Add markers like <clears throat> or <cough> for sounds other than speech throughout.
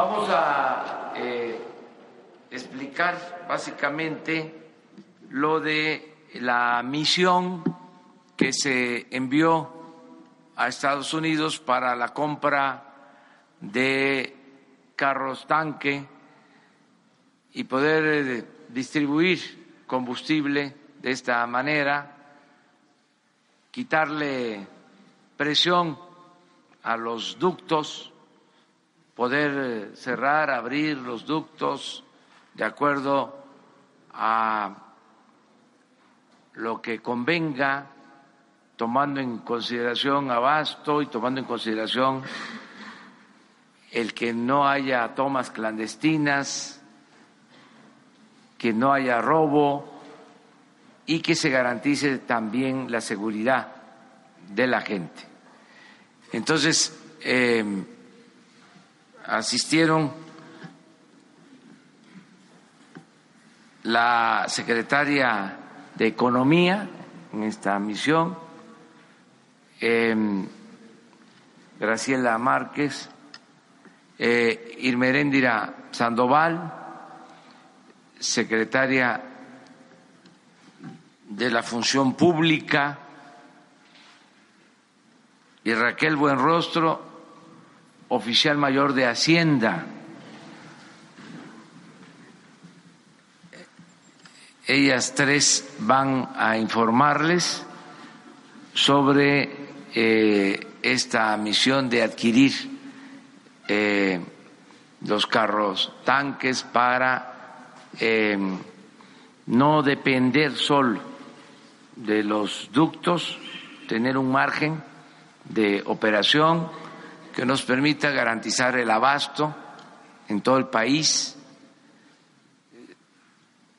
Vamos a eh, explicar básicamente lo de la misión que se envió a Estados Unidos para la compra de carros tanque y poder eh, distribuir combustible de esta manera, quitarle presión a los ductos, poder eh, cerrar, abrir los ductos de acuerdo a lo que convenga, tomando en consideración abasto y tomando en consideración el que no haya tomas clandestinas, que no haya robo y que se garantice también la seguridad de la gente. Entonces, eh, asistieron la secretaria de Economía en esta misión, eh, Graciela Márquez, eh, Irmeréndira Sandoval, secretaria de la Función Pública, y Raquel Buenrostro, oficial mayor de Hacienda. Ellas tres van a informarles sobre eh, esta misión de adquirir eh, los carros tanques para eh, no depender solo de los ductos, tener un margen de operación que nos permita garantizar el abasto en todo el país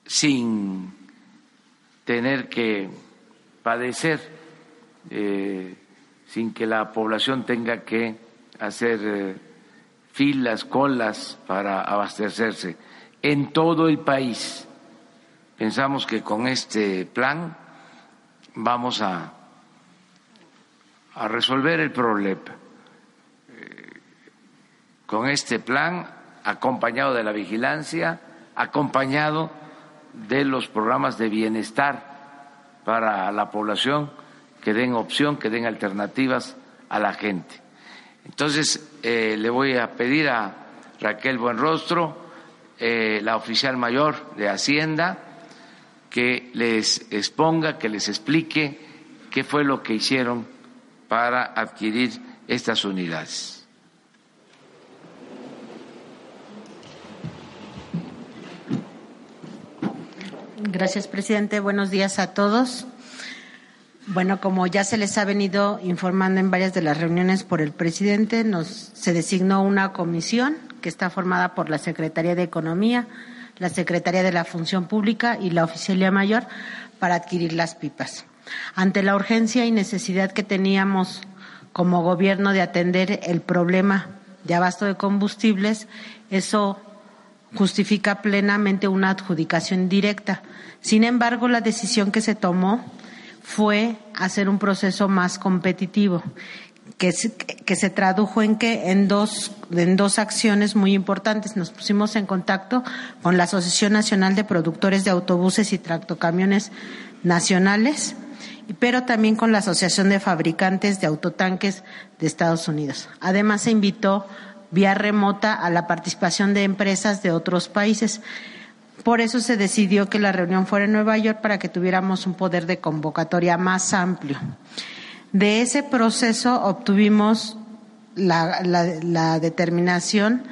sin tener que padecer, eh, sin que la población tenga que hacer eh, filas, colas para abastecerse en todo el país. Pensamos que con este plan vamos a a resolver el problema. Con este plan, acompañado de la vigilancia, acompañado de los programas de bienestar para la población que den opción, que den alternativas a la gente. Entonces, eh, le voy a pedir a Raquel Buenrostro, eh, la oficial mayor de Hacienda, que les exponga, que les explique qué fue lo que hicieron para adquirir estas unidades. Gracias, presidente. Buenos días a todos. Bueno, como ya se les ha venido informando en varias de las reuniones por el presidente, nos se designó una comisión que está formada por la Secretaría de Economía, la Secretaría de la Función Pública y la Oficialía Mayor para adquirir las pipas. Ante la urgencia y necesidad que teníamos como gobierno de atender el problema de abasto de combustibles, eso justifica plenamente una adjudicación directa. Sin embargo, la decisión que se tomó fue hacer un proceso más competitivo, que se, que se tradujo en que en dos, en dos acciones muy importantes. Nos pusimos en contacto con la Asociación Nacional de Productores de Autobuses y Tractocamiones Nacionales, pero también con la Asociación de Fabricantes de Autotanques de Estados Unidos. Además, se invitó vía remota a la participación de empresas de otros países. Por eso se decidió que la reunión fuera en Nueva York para que tuviéramos un poder de convocatoria más amplio. De ese proceso obtuvimos la, determinación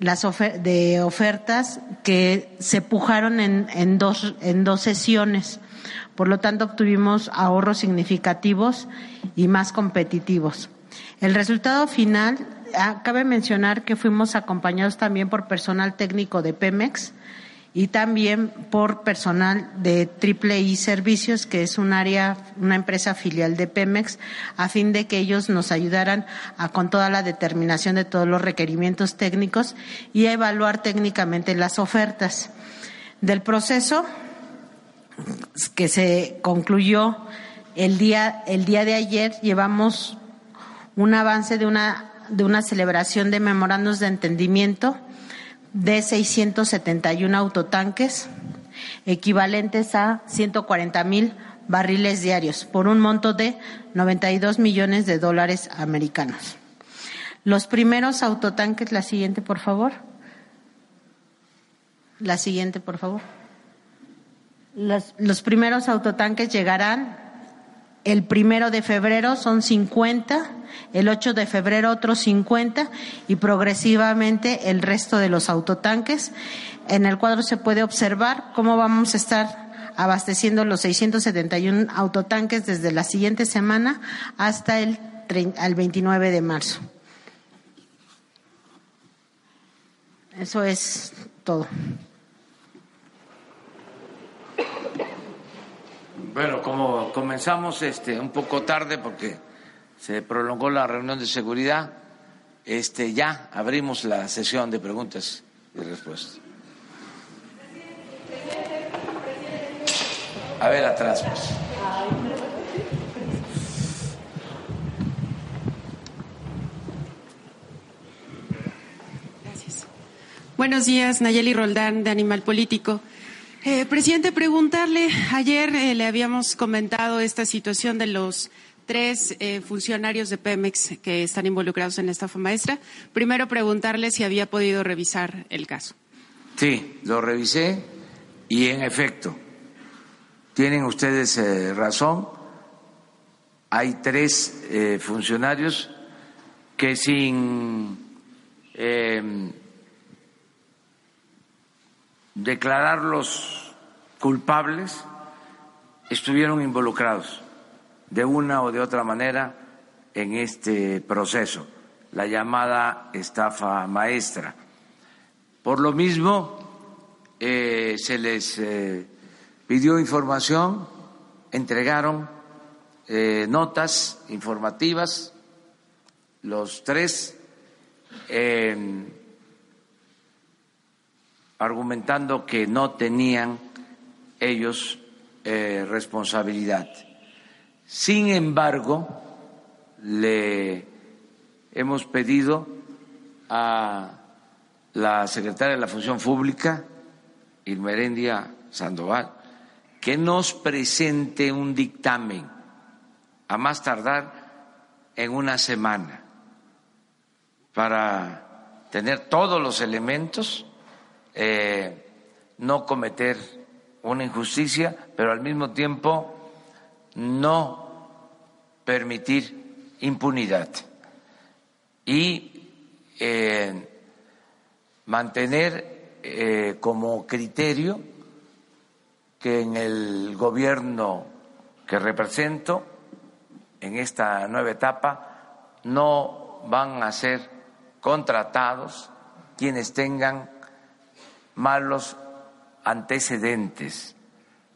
las de ofertas que se pujaron en, en, dos, en dos sesiones. Por lo tanto, obtuvimos ahorros significativos y más competitivos. El resultado final, cabe mencionar que fuimos acompañados también por personal técnico de Pemex y también por personal de Triple I Servicios, que es un área, una empresa filial de Pemex, a fin de que ellos nos ayudaran a, con toda la determinación de todos los requerimientos técnicos y a evaluar técnicamente las ofertas. Del proceso que se concluyó el día, el día de ayer, llevamos un avance de una de una celebración de memorandos de entendimiento de 671 autotanques equivalentes a 140 mil barriles diarios por un monto de 92 millones de dólares americanos. Los primeros autotanques, la siguiente, por favor. La siguiente, por favor. Los, los primeros autotanques llegarán el primero de febrero, son 50, el 8 de febrero otros 50 y progresivamente el resto de los autotanques. En el cuadro se puede observar cómo vamos a estar abasteciendo los 671 autotanques desde la siguiente semana hasta el, el 29 de marzo. Eso es todo. Bueno, como comenzamos este un poco tarde porque se prolongó la reunión de seguridad, este ya abrimos la sesión de preguntas y respuestas. A ver atrás, pues. Buenos días, Nayeli Roldán, de Animal Político. Eh, presidente, preguntarle, ayer eh, le habíamos comentado esta situación de los tres eh, funcionarios de Pemex que están involucrados en la estafa maestra. Primero, preguntarle si había podido revisar el caso. Sí, lo revisé y en efecto, tienen ustedes razón. Hay tres funcionarios que sin declararlos culpables, estuvieron involucrados de una o de otra manera en este proceso, la llamada estafa maestra. Por lo mismo, eh, se les eh, pidió información, entregaron eh, notas informativas, los tres argumentando que no tenían ellos eh, responsabilidad. Sin embargo, le hemos pedido a la secretaria de la Función Pública, Irmerendia Sandoval, que nos presente un dictamen a más tardar en una semana para tener todos los elementos eh, no cometer una injusticia, pero al mismo tiempo no permitir impunidad. Y eh, mantener eh, como criterio que en el gobierno que represento, en esta nueva etapa, no van a ser contratados quienes tengan malos antecedentes,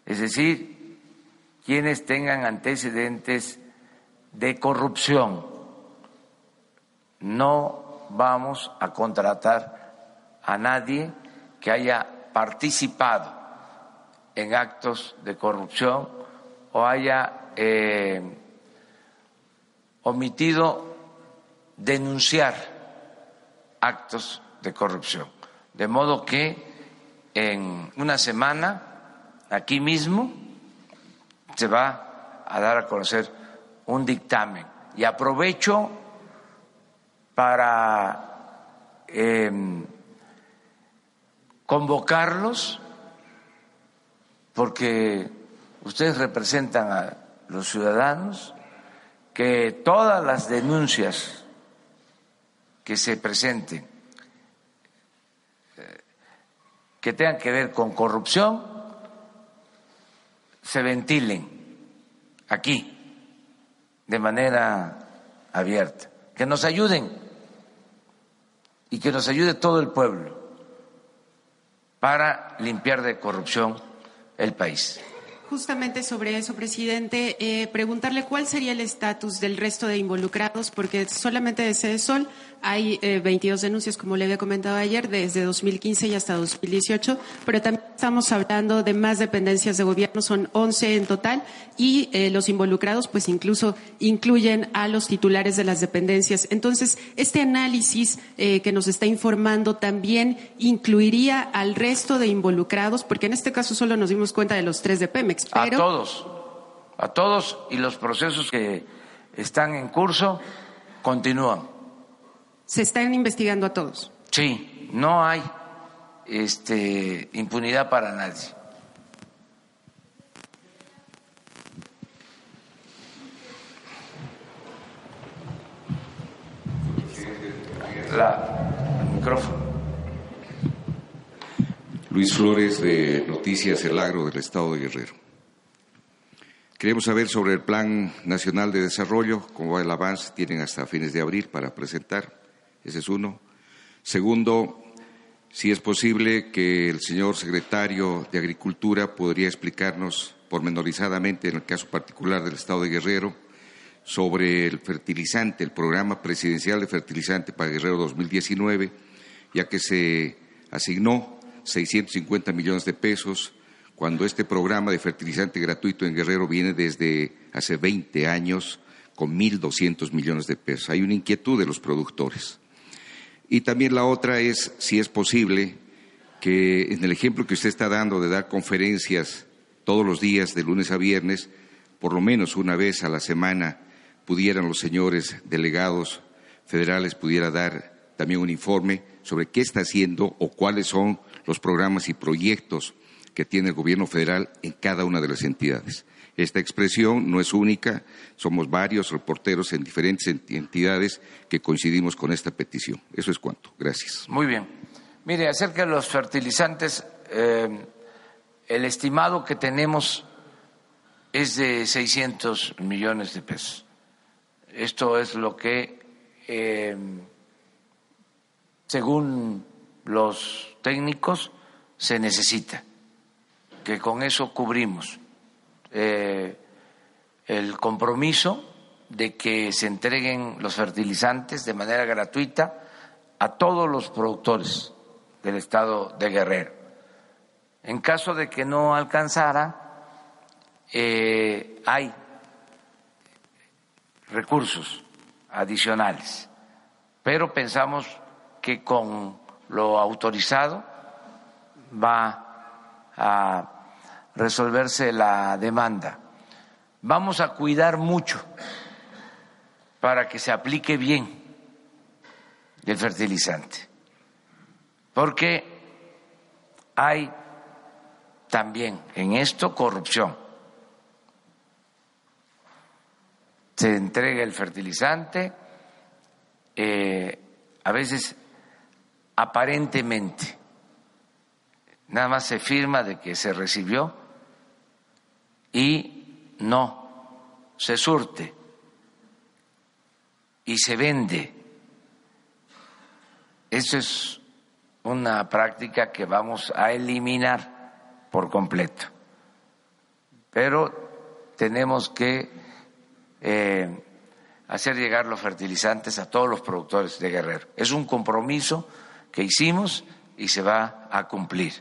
es decir, quienes tengan antecedentes de corrupción. No vamos a contratar a nadie que haya participado en actos de corrupción o haya eh, omitido denunciar actos de corrupción. De modo que en una semana, aquí mismo, se va a dar a conocer un dictamen. Y aprovecho para em, convocarlos, porque ustedes representan a los ciudadanos, que todas las denuncias que se presenten que tengan que ver con corrupción se ventilen aquí de manera abierta, que nos ayuden y que nos ayude todo el pueblo para limpiar de corrupción el país. Justamente sobre eso, presidente, eh, preguntarle cuál sería el estatus del resto de involucrados, porque solamente de Sede Sol hay eh, 22 denuncias, como le había comentado ayer, desde 2015 y hasta 2018, pero también estamos hablando de más dependencias de gobierno, son 11 en total, y eh, los involucrados pues incluso incluyen a los titulares de las dependencias. Entonces, este análisis eh, que nos está informando también incluiría al resto de involucrados, porque en este caso solo nos dimos cuenta de los tres de Pemex. A todos, a todos, y los procesos que están en curso continúan. Se están investigando a todos. Sí, no hay este, impunidad para nadie. La, micrófono. Luis Flores de Noticias El Agro del Estado de Guerrero. Queremos saber sobre el Plan Nacional de Desarrollo, cómo va el avance, tienen hasta fines de abril para presentar, ese es uno. Segundo, si es posible que el señor secretario de Agricultura podría explicarnos pormenorizadamente, en el caso particular del Estado de Guerrero, sobre el fertilizante, el programa presidencial de fertilizante para Guerrero 2019, ya que se asignó 650 millones de pesos cuando este programa de fertilizante gratuito en Guerrero viene desde hace 20 años con 1.200 millones de pesos. Hay una inquietud de los productores. Y también la otra es si es posible que en el ejemplo que usted está dando de dar conferencias todos los días, de lunes a viernes, por lo menos una vez a la semana, pudieran los señores delegados federales pudiera dar también un informe sobre qué está haciendo o cuáles son los programas y proyectos que tiene el gobierno federal en cada una de las entidades. Esta expresión no es única, somos varios reporteros en diferentes entidades que coincidimos con esta petición. Eso es cuanto. Gracias. Muy bien. Mire, acerca de los fertilizantes, eh, el estimado que tenemos es de 600 millones de pesos. Esto es lo que, eh, según los técnicos, se necesita, que con eso cubrimos eh, el compromiso de que se entreguen los fertilizantes de manera gratuita a todos los productores del estado de Guerrero. En caso de que no alcanzara, eh, hay recursos adicionales, pero pensamos que con lo autorizado va a resolverse la demanda. Vamos a cuidar mucho para que se aplique bien el fertilizante, porque hay también en esto corrupción. Se entrega el fertilizante, eh, a veces aparentemente, nada más se firma de que se recibió y no se surte y se vende. Eso es una práctica que vamos a eliminar por completo. Pero tenemos que eh, hacer llegar los fertilizantes a todos los productores de Guerrero. Es un compromiso que hicimos y se va a cumplir.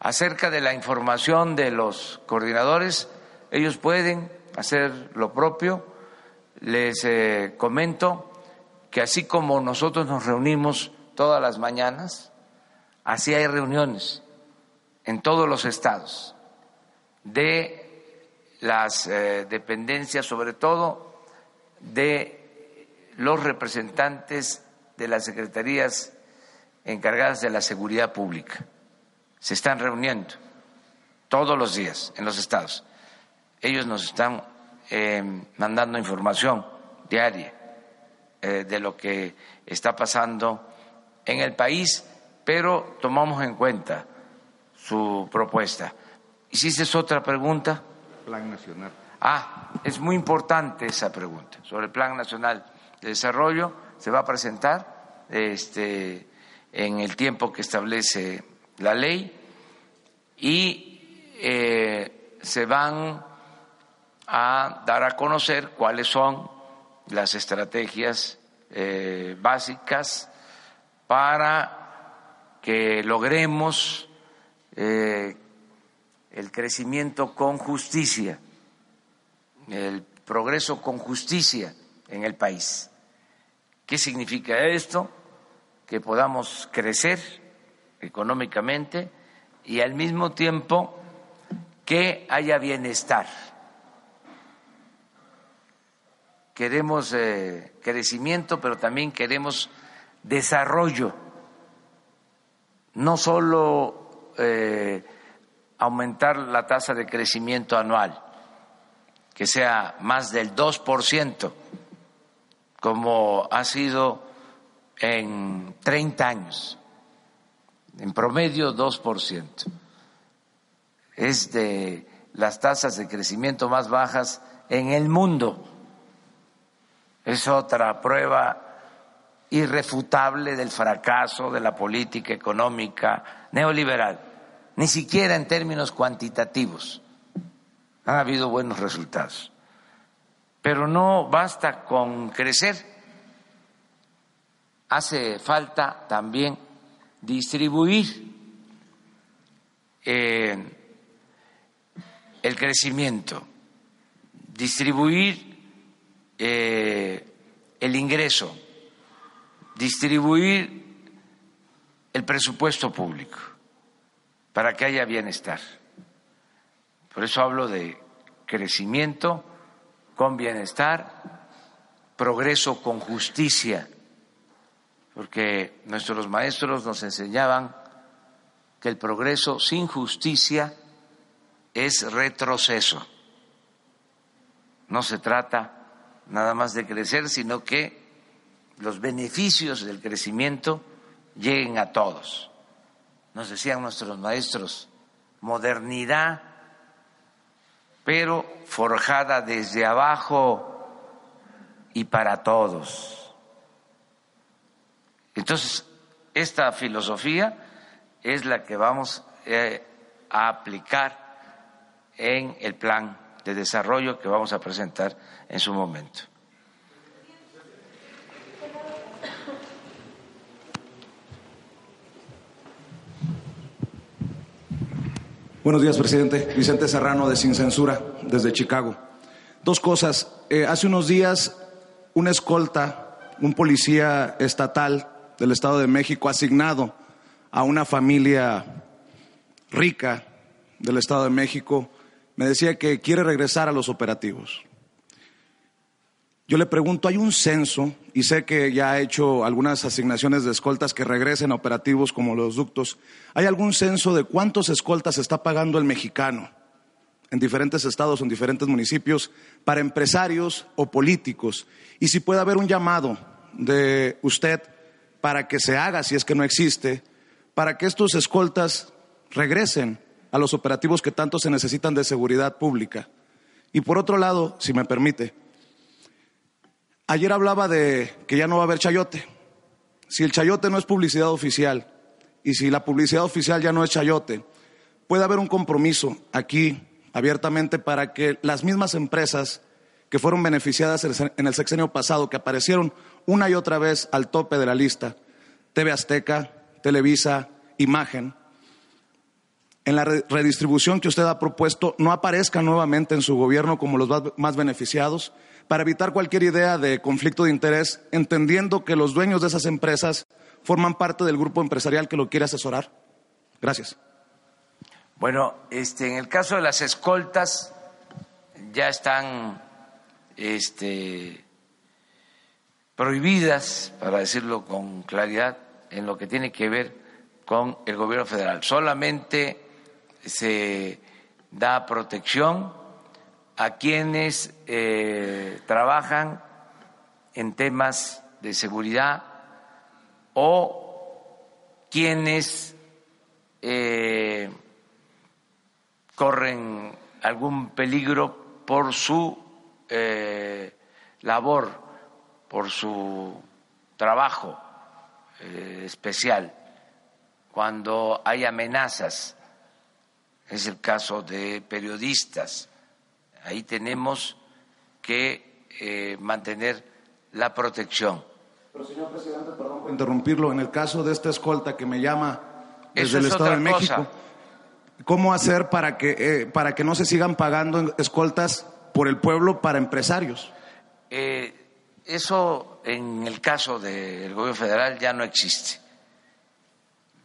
Acerca de la información de los coordinadores, ellos pueden hacer lo propio. Les eh, comento que así como nosotros nos reunimos todas las mañanas, así hay reuniones en todos los estados de las eh, dependencias, sobre todo de los representantes de las secretarías encargadas de la seguridad pública se están reuniendo todos los días en los estados. Ellos nos están eh, mandando información diaria eh, de lo que está pasando en el país, pero tomamos en cuenta su propuesta. ¿Hiciste otra pregunta? Plan nacional. Ah, es muy importante esa pregunta sobre el Plan Nacional de Desarrollo. Se va a presentar este, en el tiempo que establece la ley y eh, se van a dar a conocer cuáles son las estrategias eh, básicas para que logremos eh, el crecimiento con justicia, el progreso con justicia en el país. ¿Qué significa esto? Que podamos crecer económicamente y al mismo tiempo que haya bienestar. Queremos eh, crecimiento, pero también queremos desarrollo, no solo eh, aumentar la tasa de crecimiento anual, que sea más del 2%, como ha sido en 30 años, en promedio 2%. Es de las tasas de crecimiento más bajas en el mundo. Es otra prueba irrefutable del fracaso de la política económica neoliberal, ni siquiera en términos cuantitativos. Han habido buenos resultados. Pero no basta con crecer, hace falta también distribuir eh, el crecimiento, distribuir eh, el ingreso distribuir el presupuesto público para que haya bienestar. Por eso hablo de crecimiento con bienestar, progreso con justicia, porque nuestros maestros nos enseñaban que el progreso sin justicia es retroceso. No se trata nada más de crecer, sino que los beneficios del crecimiento lleguen a todos. Nos decían nuestros maestros, modernidad, pero forjada desde abajo y para todos. Entonces, esta filosofía es la que vamos eh, a aplicar en el plan de desarrollo que vamos a presentar en su momento. Buenos días, presidente. Vicente Serrano de Sin Censura, desde Chicago. Dos cosas. Eh, hace unos días, una escolta, un policía estatal del Estado de México asignado a una familia rica del Estado de México, me decía que quiere regresar a los operativos. Yo le pregunto, ¿hay un censo? Y sé que ya ha hecho algunas asignaciones de escoltas que regresen a operativos como los ductos. ¿Hay algún censo de cuántos escoltas está pagando el mexicano en diferentes estados, en diferentes municipios, para empresarios o políticos? Y si puede haber un llamado de usted para que se haga, si es que no existe, para que estos escoltas regresen a los operativos que tanto se necesitan de seguridad pública. Y por otro lado, si me permite, Ayer hablaba de que ya no va a haber chayote. Si el chayote no es publicidad oficial y si la publicidad oficial ya no es chayote, puede haber un compromiso aquí abiertamente para que las mismas empresas que fueron beneficiadas en el sexenio pasado, que aparecieron una y otra vez al tope de la lista, TV Azteca, Televisa, Imagen, en la redistribución que usted ha propuesto no aparezcan nuevamente en su gobierno como los más beneficiados para evitar cualquier idea de conflicto de interés, entendiendo que los dueños de esas empresas forman parte del grupo empresarial que lo quiere asesorar? Gracias. Bueno, este, en el caso de las escoltas ya están este, prohibidas, para decirlo con claridad, en lo que tiene que ver con el gobierno federal. Solamente se da protección a quienes eh, trabajan en temas de seguridad o quienes eh, corren algún peligro por su eh, labor, por su trabajo especial, cuando hay amenazas, es el caso de periodistas, Ahí tenemos que eh, mantener la protección. Pero, señor presidente, perdón por interrumpirlo, en el caso de esta escolta que me llama desde el Estado de México, cómo hacer para que, eh, para que no se sigan pagando escoltas por el pueblo para empresarios. Eh, eso en el caso del gobierno federal ya no existe,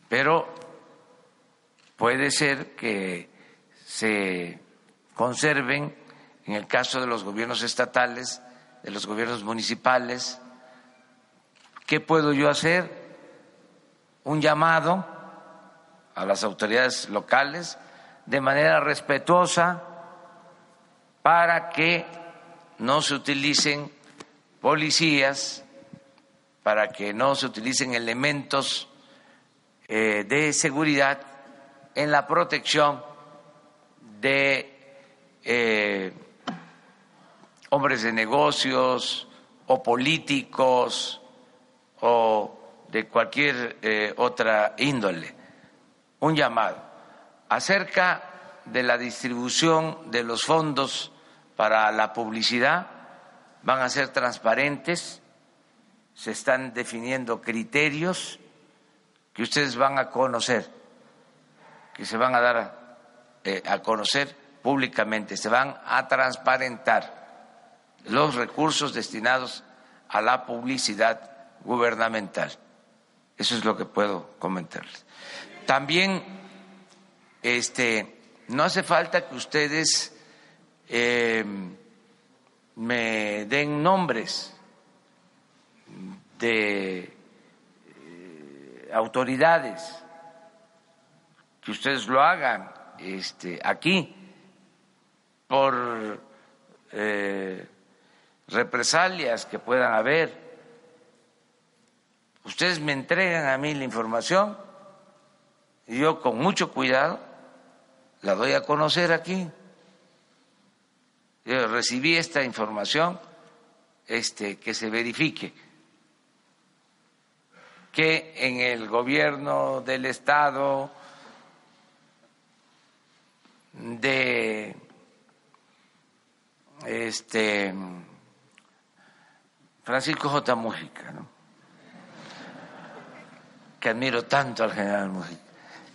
pero puede ser que se conserven en el caso de los gobiernos estatales, de los gobiernos municipales. ¿Qué puedo yo hacer? Un llamado a las autoridades locales de manera respetuosa para que no se utilicen policías, para que no se utilicen elementos eh, de seguridad en la protección de eh, hombres de negocios o políticos o de cualquier eh, otra índole un llamado acerca de la distribución de los fondos para la publicidad. Van a ser transparentes, se están definiendo criterios que ustedes van a conocer, que se van a dar a, eh, a conocer públicamente, se van a transparentar los recursos destinados a la publicidad gubernamental. Eso es lo que puedo comentarles. También este, no hace falta que ustedes eh, me den nombres de eh, autoridades, que ustedes lo hagan este, aquí por eh, represalias que puedan haber. Ustedes me entregan a mí la información yo con mucho cuidado la doy a conocer aquí. Yo recibí esta información, este, que se verifique que en el gobierno del estado de este Francisco J. Mújica, ¿no? que admiro tanto al general Mújica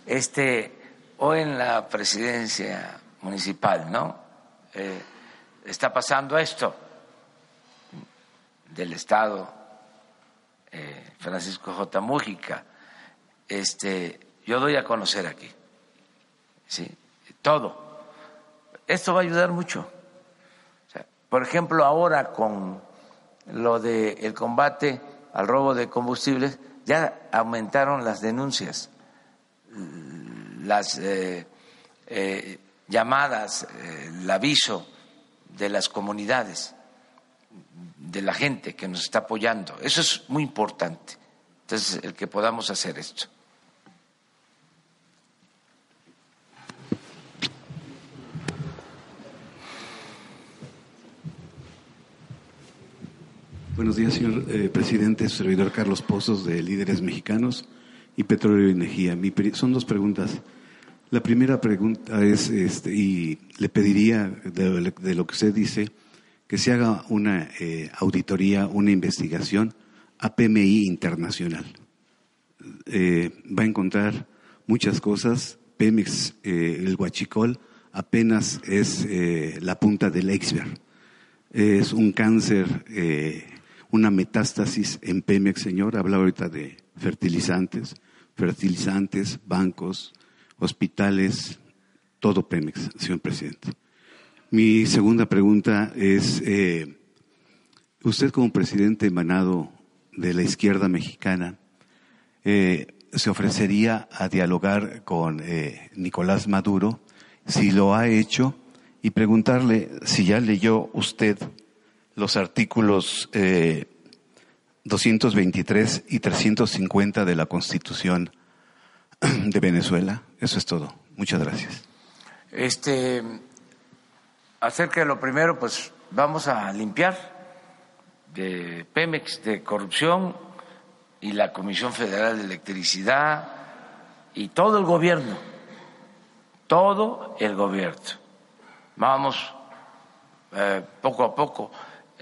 este, o en la presidencia municipal, ¿no? Eh, está pasando esto del Estado, eh, Francisco J. Mújica. Este, yo doy a conocer aquí, ¿sí? Todo. Esto va a ayudar mucho. por ejemplo, ahora con lo del el combate al robo de combustibles, ya aumentaron las denuncias las eh, eh, llamadas, eh, el aviso de las comunidades, de la gente que nos está apoyando. Eso es muy importante. Entonces, el que podamos hacer esto. Buenos días, señor presidente, servidor Carlos Pozos de Líderes Mexicanos y petróleo y energía. son dos preguntas. La primera pregunta es, este, y le pediría de, lo que usted dice, que se haga una eh, auditoría, una investigación a PMI internacional. Eh, va a encontrar muchas cosas. Pemex, eh, el Huachicol, apenas es la punta del iceberg. Es un cáncer, una metástasis en Pemex, señor. Habla ahorita de fertilizantes, fertilizantes, bancos, hospitales, todo Pemex, señor presidente. Mi segunda pregunta es, eh, usted como presidente emanado de la izquierda mexicana, eh, ¿se ofrecería a dialogar con eh, Nicolás Maduro? Si lo ha hecho, y preguntarle si ya leyó usted los artículos 223 y 350 de la Constitución <clears throat> de Venezuela. Eso es todo. Muchas gracias. Este, acerca de lo primero, pues vamos a limpiar de Pemex de corrupción y la Comisión Federal de Electricidad y todo el gobierno, todo el gobierno. Vamos eh, poco a poco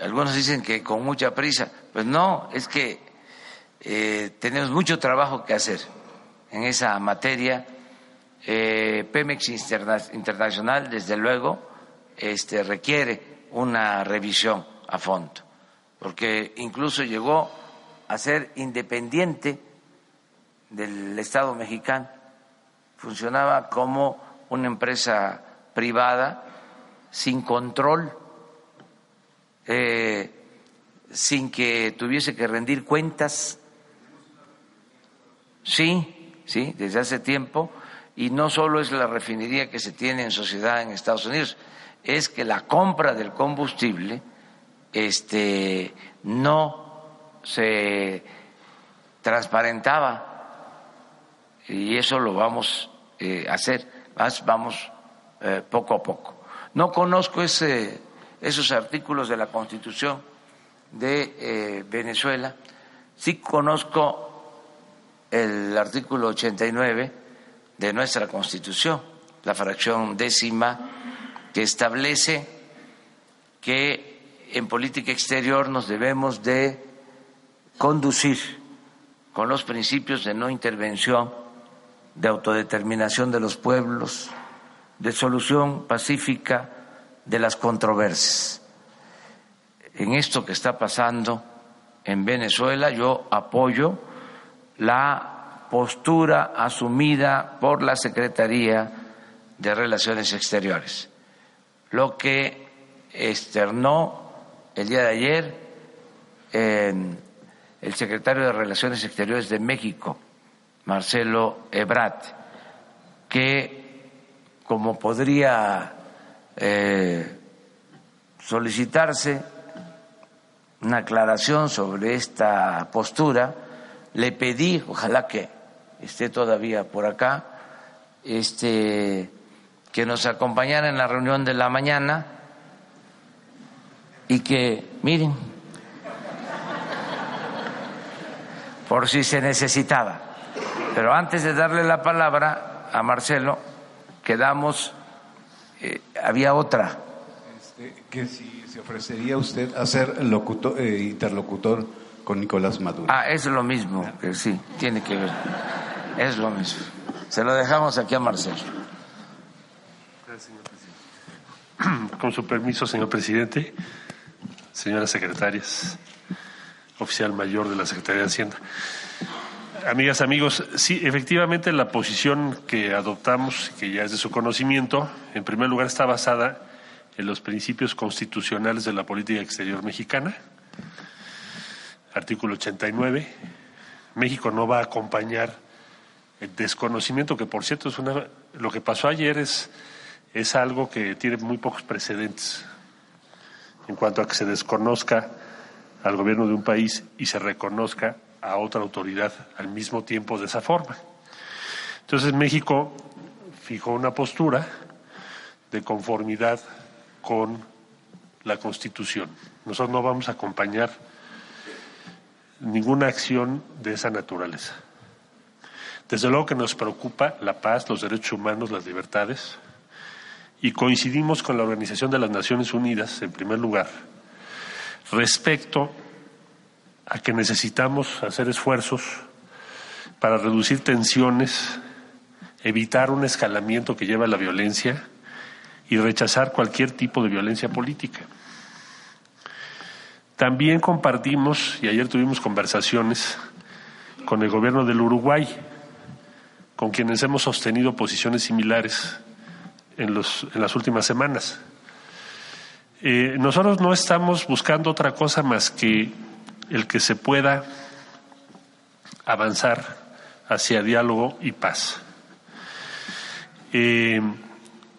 algunos dicen que con mucha prisa. Pues no, es que eh, tenemos mucho trabajo que hacer en esa materia Eh, Pemex Internacional, desde luego, este, requiere una revisión a fondo, porque incluso llegó a ser independiente del Estado mexicano, funcionaba como una empresa privada sin control, eh, sin que tuviese que rendir cuentas. Sí, sí, desde hace tiempo. Y no solo es la refinería que se tiene en sociedad en Estados Unidos, es que la compra del combustible este, no se transparentaba y eso lo vamos eh, a hacer, vamos eh, poco a poco. No conozco esos artículos de la Constitución de eh, Venezuela, sí conozco el artículo 89 de nuestra Constitución, la fracción décima, que establece que en política exterior nos debemos de conducir con los principios de no intervención de autodeterminación de los pueblos, de solución pacífica de las controversias. En esto que está pasando en Venezuela, yo apoyo la postura asumida por la Secretaría de Relaciones Exteriores. Lo que externó el día de ayer el secretario de Relaciones Exteriores de México, Marcelo Ebrat, que como podría eh, solicitarse una aclaración sobre esta postura, le pedí, ojalá que esté todavía por acá, este, que nos acompañara en la reunión de la mañana y que, miren, por si se necesitaba. Pero antes de darle la palabra a Marcelo, quedamos, eh, había otra. Este, que si se ofrecería usted a ser eh, interlocutor con Nicolás Maduro. Ah, es lo mismo, que sí, tiene que ver. Es lo mismo. Se lo dejamos aquí a Marcelo. Gracias, señor presidente. Con su permiso, señor presidente, señoras secretarias, oficial mayor de la Secretaría de Hacienda. Amigas, amigos, sí, efectivamente la posición que adoptamos, que ya es de su conocimiento, en primer lugar está basada en los principios constitucionales de la política exterior mexicana. Artículo 89. México no va a acompañar el desconocimiento, que por cierto es una, lo que pasó ayer es, es algo que tiene muy pocos precedentes en cuanto a que se desconozca al gobierno de un país y se reconozca a otra autoridad al mismo tiempo de esa forma. Entonces México fijó una postura de conformidad con la Constitución. Nosotros no vamos a acompañar ninguna acción de esa naturaleza. Desde luego que nos preocupa la paz, los derechos humanos, las libertades, y coincidimos con la Organización de las Naciones Unidas, en primer lugar, respecto a que necesitamos hacer esfuerzos para reducir tensiones, evitar un escalamiento que lleva a la violencia y rechazar cualquier tipo de violencia política. También compartimos, y ayer tuvimos conversaciones con el gobierno del Uruguay, con quienes hemos sostenido posiciones similares en, las últimas semanas. Eh, nosotros no estamos buscando otra cosa más que el que se pueda avanzar hacia diálogo y paz. Eh,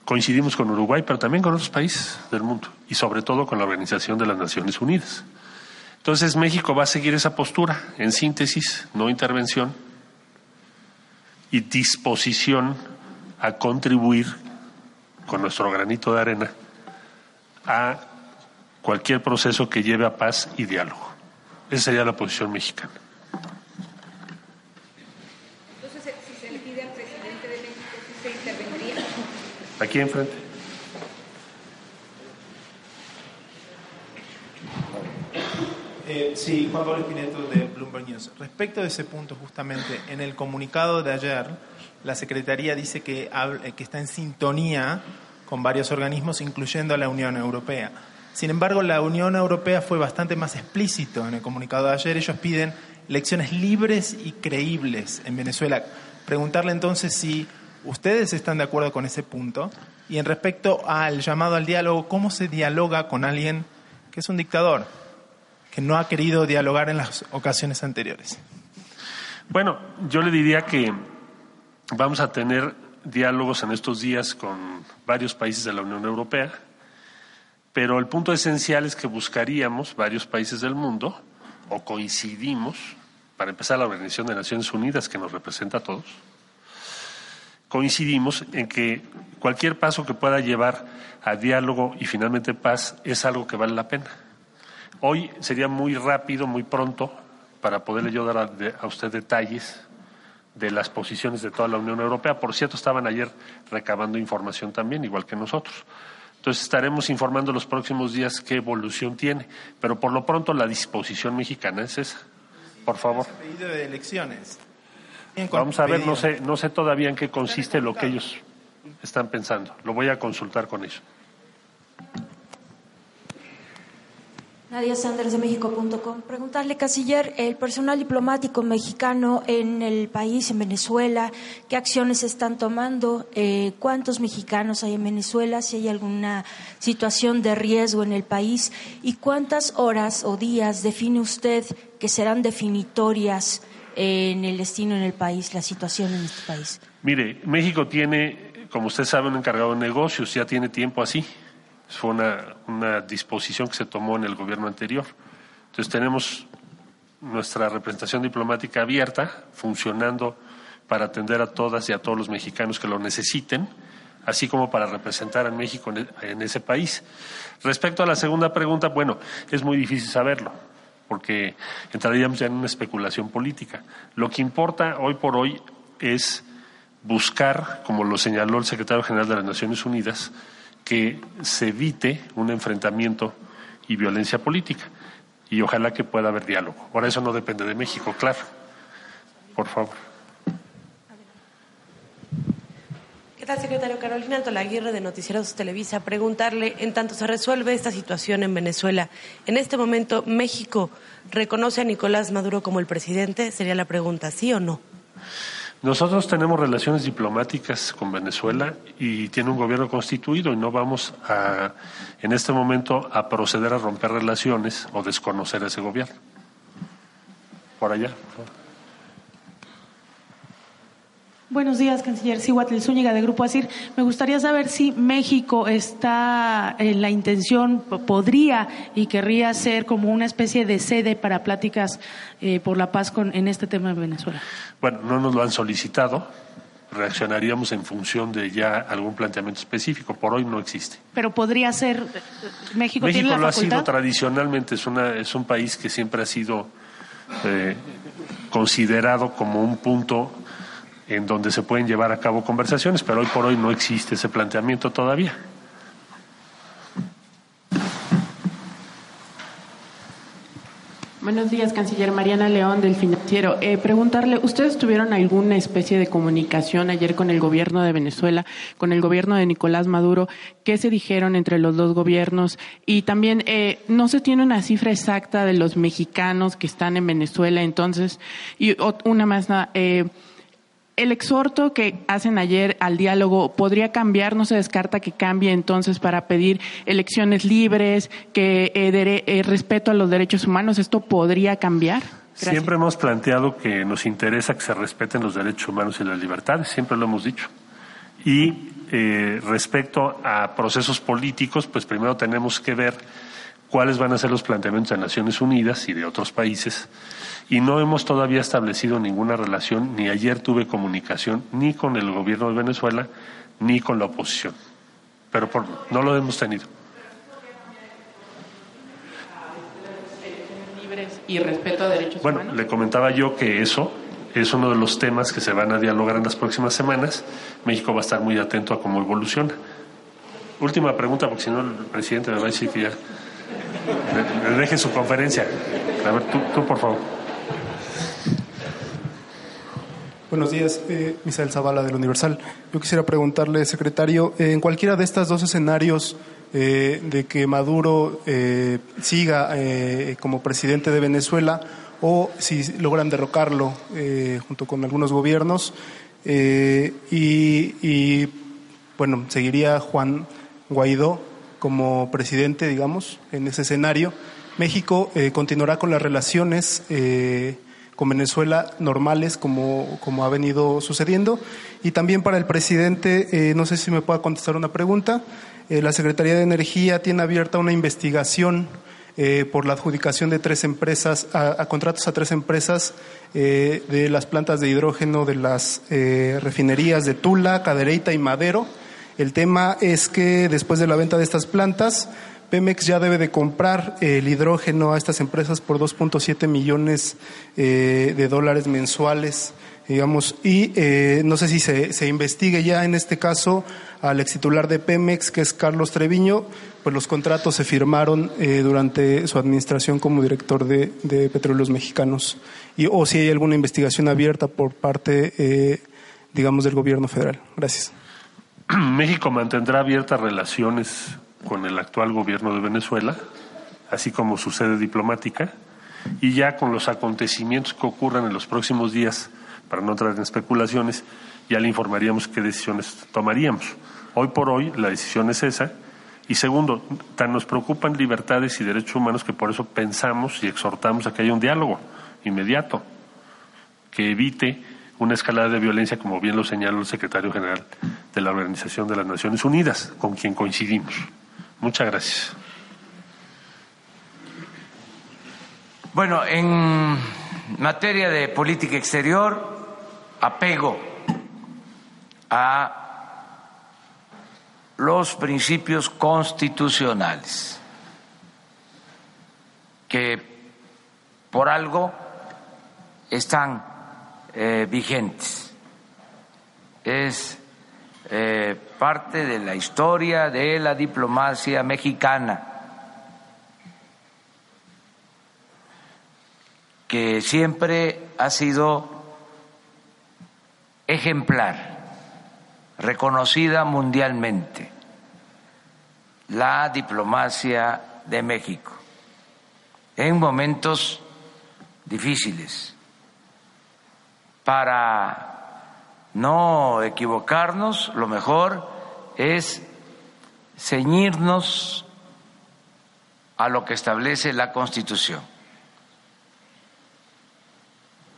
coincidimos con Uruguay, pero también con otros países del mundo y sobre todo con la Organización de las Naciones Unidas. Entonces México va a seguir esa postura, en síntesis, no intervención y disposición a contribuir con nuestro granito de arena a cualquier proceso que lleve a paz y diálogo. Esa sería la posición mexicana. Entonces, si se le pide al presidente de México, ¿sí se intervendría? Aquí enfrente. Eh, sí, Juan Pablo Espineto de Bloomberg News. Respecto de ese punto, justamente, en el comunicado de ayer, la Secretaría dice que, eh, que está en sintonía con varios organismos, incluyendo a la Unión Europea. Sin embargo, la Unión Europea fue bastante más explícito en el comunicado de ayer. Ellos piden elecciones libres y creíbles en Venezuela. Preguntarle entonces si ustedes están de acuerdo con ese punto y en respecto al llamado al diálogo, ¿cómo se dialoga con alguien que es un dictador, que no ha querido dialogar en las ocasiones anteriores? Bueno, yo le diría que vamos a tener diálogos en estos días con varios países de la Unión Europea, pero el punto esencial es que buscaríamos varios países del mundo o coincidimos, para empezar la Organización de Naciones Unidas que nos representa a todos, coincidimos en que cualquier paso que pueda llevar a diálogo y finalmente paz es algo que vale la pena. Hoy sería muy rápido, muy pronto, para poderle yo dar a, a usted detalles de las posiciones de toda la Unión Europea. Por cierto, estaban ayer recabando información también, igual que nosotros. Entonces estaremos informando los próximos días qué evolución tiene, pero por lo pronto la disposición mexicana es esa. Por favor. Pedido de elecciones. Vamos a ver, no sé, no sé todavía en qué consiste lo que ellos están pensando. Lo voy a consultar con ellos. Nadia Sanders de México.com. Preguntarle, canciller, el personal diplomático mexicano en el país, en Venezuela, ¿qué acciones están tomando? Eh, ¿Cuántos mexicanos hay en Venezuela? Si hay alguna situación de riesgo en el país. ¿Y cuántas horas o días define usted que serán definitorias en el destino en el país, la situación en este país? Mire, México tiene, como usted sabe, un encargado de negocios, ya tiene tiempo así. Fue una, disposición que se tomó en el gobierno anterior. Entonces tenemos nuestra representación diplomática abierta, funcionando para atender a todas y a todos los mexicanos que lo necesiten, así como para representar a México en ese país. Respecto a la segunda pregunta, bueno, es muy difícil saberlo porque entraríamos ya en una especulación política. Lo que importa hoy por hoy es buscar, como lo señaló el secretario general de las Naciones Unidas, que se evite un enfrentamiento y violencia política. Y ojalá que pueda haber diálogo. Ahora eso no depende de México, claro. Por favor. secretario? Carolina Altolaguirre de Noticieros Televisa. Preguntarle, en tanto se resuelve esta situación en Venezuela, en este momento, ¿México reconoce a Nicolás Maduro como el presidente? Sería la pregunta, ¿sí o no? Nosotros tenemos relaciones diplomáticas con Venezuela y tiene un gobierno constituido y no vamos a, en este momento a proceder a romper relaciones o desconocer ese gobierno. Por allá. Buenos días, canciller Cihuatl Zúñiga de Grupo ASIR. Me gustaría saber si México está en la intención, podría y querría ser como una especie de sede para pláticas eh, por la paz con, en este tema de Venezuela. Bueno, no nos lo han solicitado. Reaccionaríamos en función de ya algún planteamiento específico. Por hoy no existe. Pero podría ser. México, México tiene lo ha sido tradicionalmente. Es, una, es un país que siempre ha sido eh, considerado como un punto en donde se pueden llevar a cabo conversaciones, pero hoy por hoy no existe ese planteamiento todavía. Buenos días, canciller Mariana León del Financiero. Eh, preguntarle, ¿ustedes tuvieron alguna especie de comunicación ayer con el gobierno de Venezuela, con el gobierno de Nicolás Maduro? ¿Qué se dijeron entre los dos gobiernos? Y también, eh, ¿no se tiene una cifra exacta de los mexicanos que están en Venezuela? Entonces, y una más, eh, el exhorto que hacen ayer al diálogo podría cambiar, no se descarta que cambie entonces para pedir elecciones libres, que eh, eh, respeto a los derechos humanos, ¿esto podría cambiar? Siempre hemos planteado que nos interesa que se respeten los derechos humanos y las libertades, siempre lo hemos dicho. Y eh, respecto a procesos políticos, pues primero tenemos que ver cuáles van a ser los planteamientos de Naciones Unidas y de otros países y no hemos todavía establecido ninguna relación, ni ayer tuve comunicación ni con el gobierno de Venezuela ni con la oposición. Pero por, no lo hemos tenido. y respeto a derechos bueno, le comentaba yo que eso es uno de los temas que se van a dialogar en las próximas semanas. México va a estar muy atento a cómo evoluciona. Última pregunta, porque si no el presidente me va a decir que ya. Deje su conferencia. A ver, tú, tú por favor. Buenos días, eh, Misael Zavala del Universal. Yo quisiera preguntarle, secretario, eh, en cualquiera de estos dos escenarios eh, de que Maduro eh, siga como presidente de Venezuela o si logran derrocarlo junto con algunos gobiernos y, y, bueno, seguiría Juan Guaidó como presidente, digamos, en ese escenario. México continuará con las relaciones eh, con Venezuela normales como, como ha venido sucediendo. Y también para el presidente, eh, no sé si me pueda contestar una pregunta. Eh, la Secretaría de Energía tiene abierta una investigación eh, por la adjudicación de tres empresas, a, contratos a tres empresas eh, de las plantas de hidrógeno de las eh, refinerías de Tula, Cadereyta y Madero. El tema es que después de la venta de estas plantas, Pemex ya debe de comprar el hidrógeno a estas empresas por 2.7 millones eh, de dólares mensuales, digamos, y eh, no sé si se, se, investigue ya en este caso al ex titular de Pemex, que es Carlos Treviño, pues los contratos se firmaron eh, durante su administración como director de, de, Petróleos Mexicanos, y, o si hay alguna investigación abierta por parte, digamos, del gobierno federal. Gracias. <clears throat> México mantendrá abiertas relaciones con el actual gobierno de Venezuela, así como su sede diplomática, y ya con los acontecimientos que ocurran en los próximos días, para no entrar en especulaciones, ya le informaríamos qué decisiones tomaríamos. Hoy por hoy la decisión es esa. Y segundo, tan nos preocupan libertades y derechos humanos que por eso pensamos y exhortamos a que haya un diálogo inmediato que evite una escalada de violencia, como bien lo señaló el secretario general de la Organización de las Naciones Unidas, con quien coincidimos. Muchas gracias. Bueno, en materia de política exterior, apego a los principios constitucionales que por algo están eh, vigentes. Es eh, parte de la historia de la diplomacia mexicana, que siempre ha sido ejemplar, reconocida mundialmente, la diplomacia de México, en momentos difíciles, para no equivocarnos, lo mejor es ceñirnos a lo que establece la Constitución.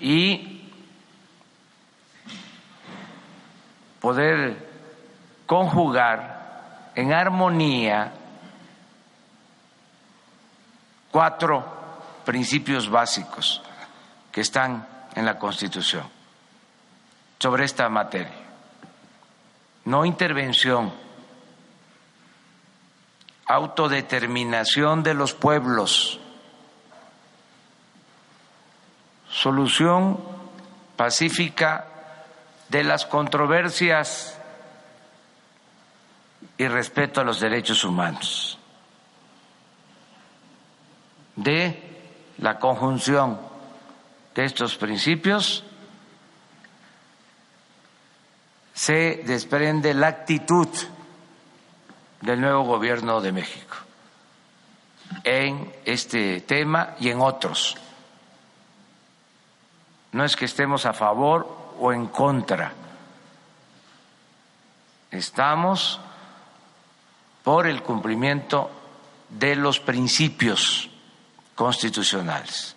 Y poder conjugar en armonía cuatro principios básicos que están en la Constitución sobre esta materia. No intervención, autodeterminación de los pueblos, solución pacífica de las controversias y respeto a los derechos humanos, de la conjunción de estos principios se desprende la actitud del nuevo gobierno de México en este tema y en otros. No es que estemos a favor o en contra, estamos por el cumplimiento de los principios constitucionales.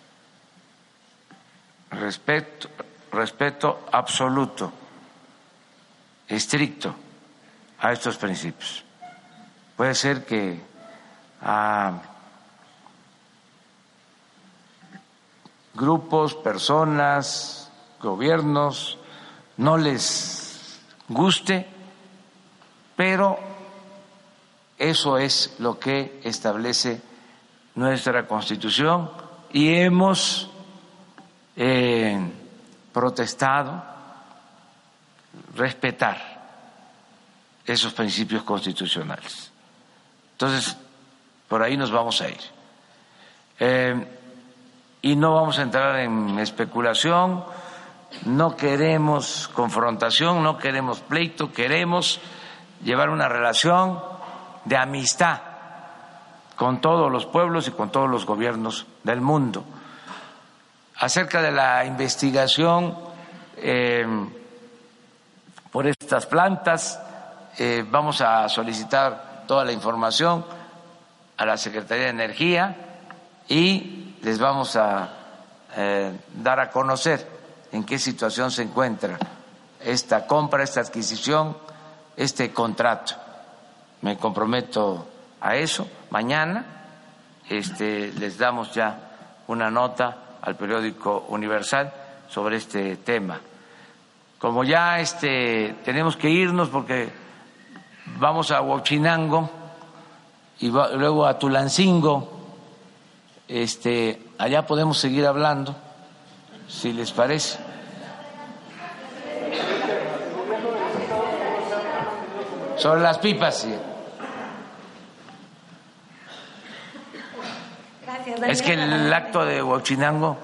Respeto, absoluto estricto a estos principios. Puede ser que a grupos, personas, gobiernos no les guste, pero eso es lo que establece nuestra Constitución y hemos eh, protestado respetar esos principios constitucionales. Entonces, por ahí nos vamos a ir. Eh, y no vamos a entrar en especulación, no queremos confrontación, no queremos pleito, queremos llevar una relación de amistad con todos los pueblos y con todos los gobiernos del mundo. Acerca de la investigación eh, por estas plantas, eh, vamos a solicitar toda la información a la Secretaría de Energía y les vamos a eh, dar a conocer en qué situación se encuentra esta compra, esta adquisición, este contrato. Me comprometo a eso. Mañana este, les damos ya una nota al periódico Universal sobre este tema. Como ya este, tenemos que irnos porque vamos a Huachinango y luego a Tulancingo, este, allá podemos seguir hablando, si les parece. Sobre las pipas, sí. es que el acto de Huachinango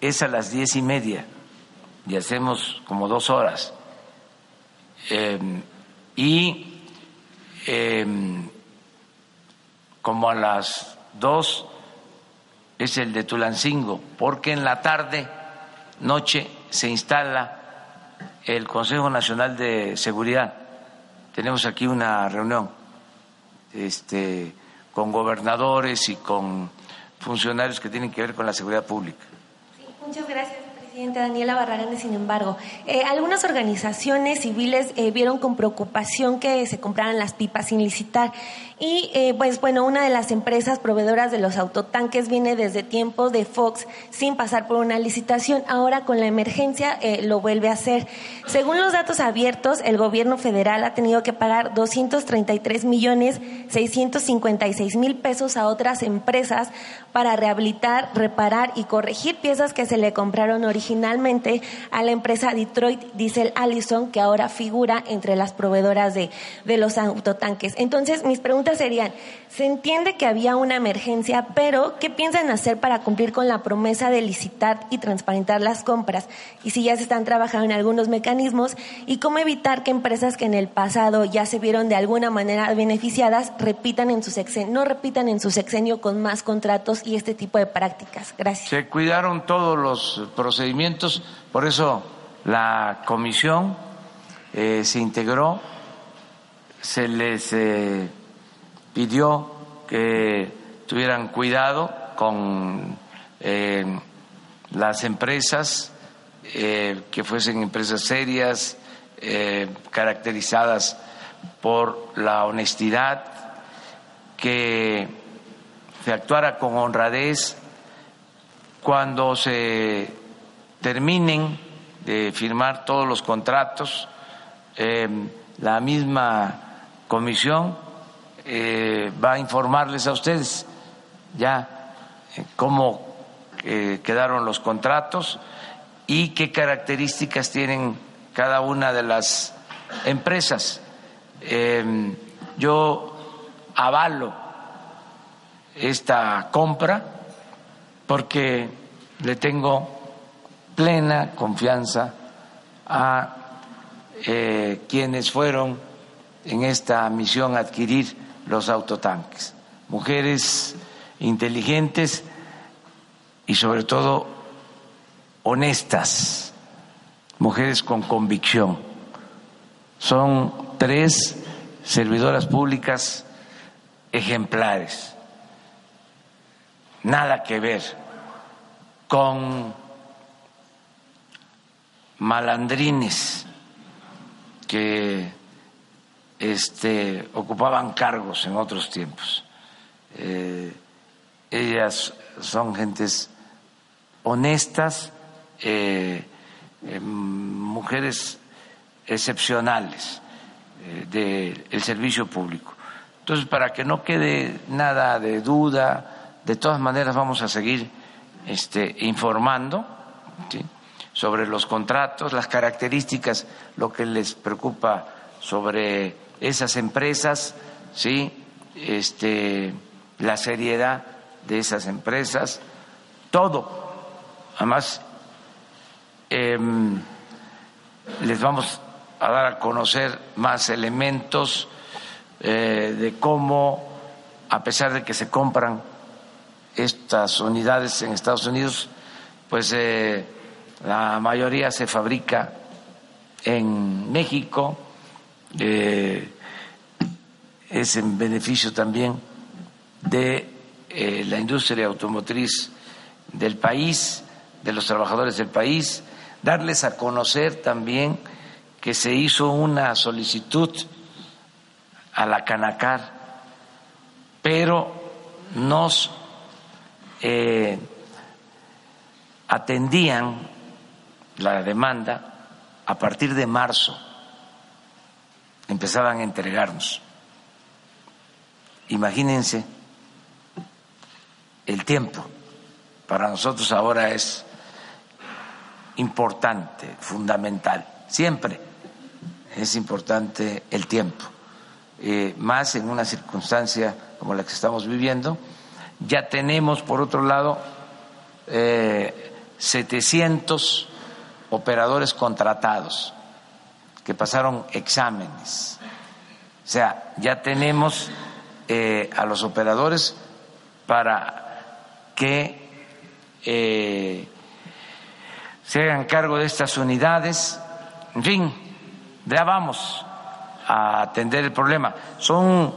es a las diez y media y hacemos como dos horas. Em, y em, como a las dos es el de Tulancingo, porque en la tarde, noche, se instala el Consejo Nacional de Seguridad. Tenemos aquí una reunión este, con gobernadores y con funcionarios que tienen que ver con la seguridad pública. Sí, muchas gracias. Daniela Barragán, sin embargo, eh, algunas organizaciones civiles eh, vieron con preocupación que se compraran las pipas sin licitar y eh, pues bueno, una de las empresas proveedoras de los autotanques viene desde tiempos de Fox sin pasar por una licitación. Ahora con la emergencia lo vuelve a hacer. Según los datos abiertos, el gobierno federal ha tenido que pagar 233 millones 656 mil pesos a otras empresas para rehabilitar, reparar y corregir piezas que se le compraron originalmente a la empresa Detroit Diesel Allison, que ahora figura entre las proveedoras de, de los autotanques. Entonces, mis preguntas serían, se entiende que había una emergencia, pero ¿qué piensan hacer para cumplir con la promesa de licitar y transparentar las compras? Y si ya se están trabajando en algunos mecanismos, ¿y cómo evitar que empresas que en el pasado ya se vieron de alguna manera beneficiadas repitan en su sexenio, no repitan en su sexenio con más contratos y este tipo de prácticas? Gracias. Se cuidaron todos los procedimientos, por eso la comisión eh, se integró, se les... Eh, pidió que tuvieran cuidado con eh, las empresas, eh, que fuesen empresas serias, eh, caracterizadas por la honestidad, que se actuara con honradez cuando se terminen de firmar todos los contratos, la misma comisión eh, va a informarles a ustedes ya eh, cómo eh, quedaron los contratos y qué características tienen cada una de las empresas. Em, yo avalo esta compra porque le tengo plena confianza a quienes fueron en esta misión a adquirir los autotanques. Mujeres inteligentes y sobre todo honestas, mujeres con convicción. Son tres servidoras públicas ejemplares. Nada que ver con malandrines que este, ocupaban cargos en otros tiempos. Eh, ellas son gentes honestas, eh, eh, mujeres excepcionales del servicio público. Entonces, para que no quede nada de duda, de todas maneras vamos a seguir este, informando sobre los contratos, las características, lo que les preocupa sobre esas empresas, sí, este, la seriedad de esas empresas, todo. Además, em, les vamos a dar a conocer más elementos eh, de cómo, a pesar de que se compran estas unidades en Estados Unidos, pues eh, la mayoría se fabrica en México, eh, es en beneficio también de la industria automotriz del país, de los trabajadores del país, darles a conocer también que se hizo una solicitud a la Canacar, pero nos eh, atendían la demanda a partir de marzo, empezaban a entregarnos. Imagínense el tiempo. Para nosotros ahora es importante, fundamental, siempre es importante el tiempo, eh, más en una circunstancia como la que estamos viviendo. Ya tenemos, por otro lado, eh, 700 operadores contratados que pasaron exámenes. O sea, ya tenemos eh, a los operadores para que eh, se hagan cargo de estas unidades. En fin, ya vamos a atender el problema. Son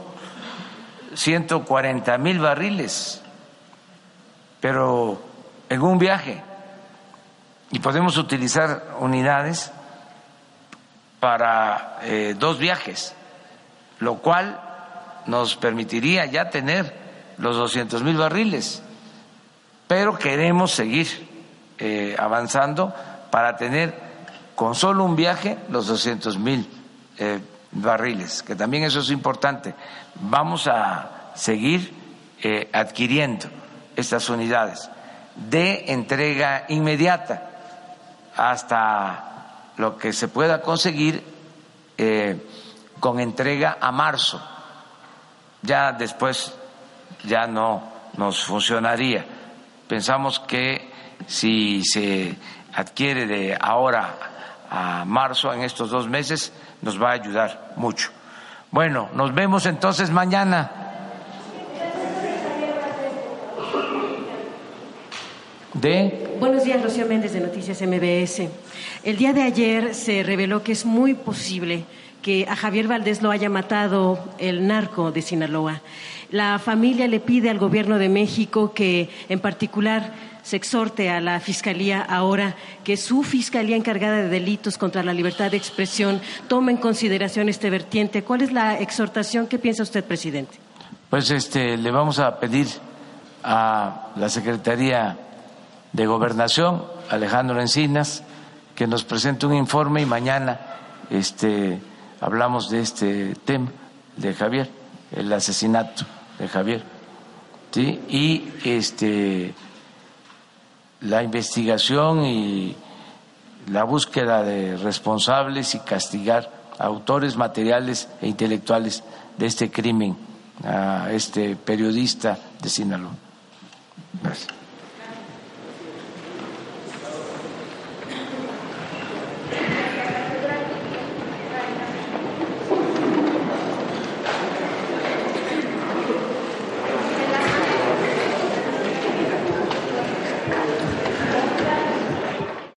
140 mil barriles, pero en un viaje. Y podemos utilizar unidades para eh, dos viajes, lo cual nos permitiría ya tener los 200 mil barriles. Pero queremos seguir eh, avanzando para tener con solo un viaje los 200 mil eh, barriles, que también eso es importante. Vamos a seguir eh, adquiriendo estas unidades de entrega inmediata hasta lo que se pueda conseguir con entrega a marzo. Ya después ya no nos funcionaría. Pensamos que si se adquiere de ahora a marzo, en estos dos meses, nos va a ayudar mucho. Bueno, nos vemos entonces mañana. De. Buenos días, Rocío Méndez de Noticias MBS. El día de ayer se reveló que es muy posible que a Javier Valdés lo haya matado el narco de Sinaloa. La familia le pide al gobierno de México que, en particular, se exhorte a la Fiscalía ahora que su Fiscalía encargada de delitos contra la libertad de expresión tome en consideración este vertiente. ¿Cuál es la exhortación que piensa usted, presidente? Pues este, le vamos a pedir a la Secretaría de Gobernación, Alejandro Encinas, que nos presente un informe y mañana este, hablamos de este tema de Javier, el asesinato de Javier. ¿sí? Y este la investigación y la búsqueda de responsables y castigar autores materiales e intelectuales de este crimen, a este periodista de Sinaloa. Gracias.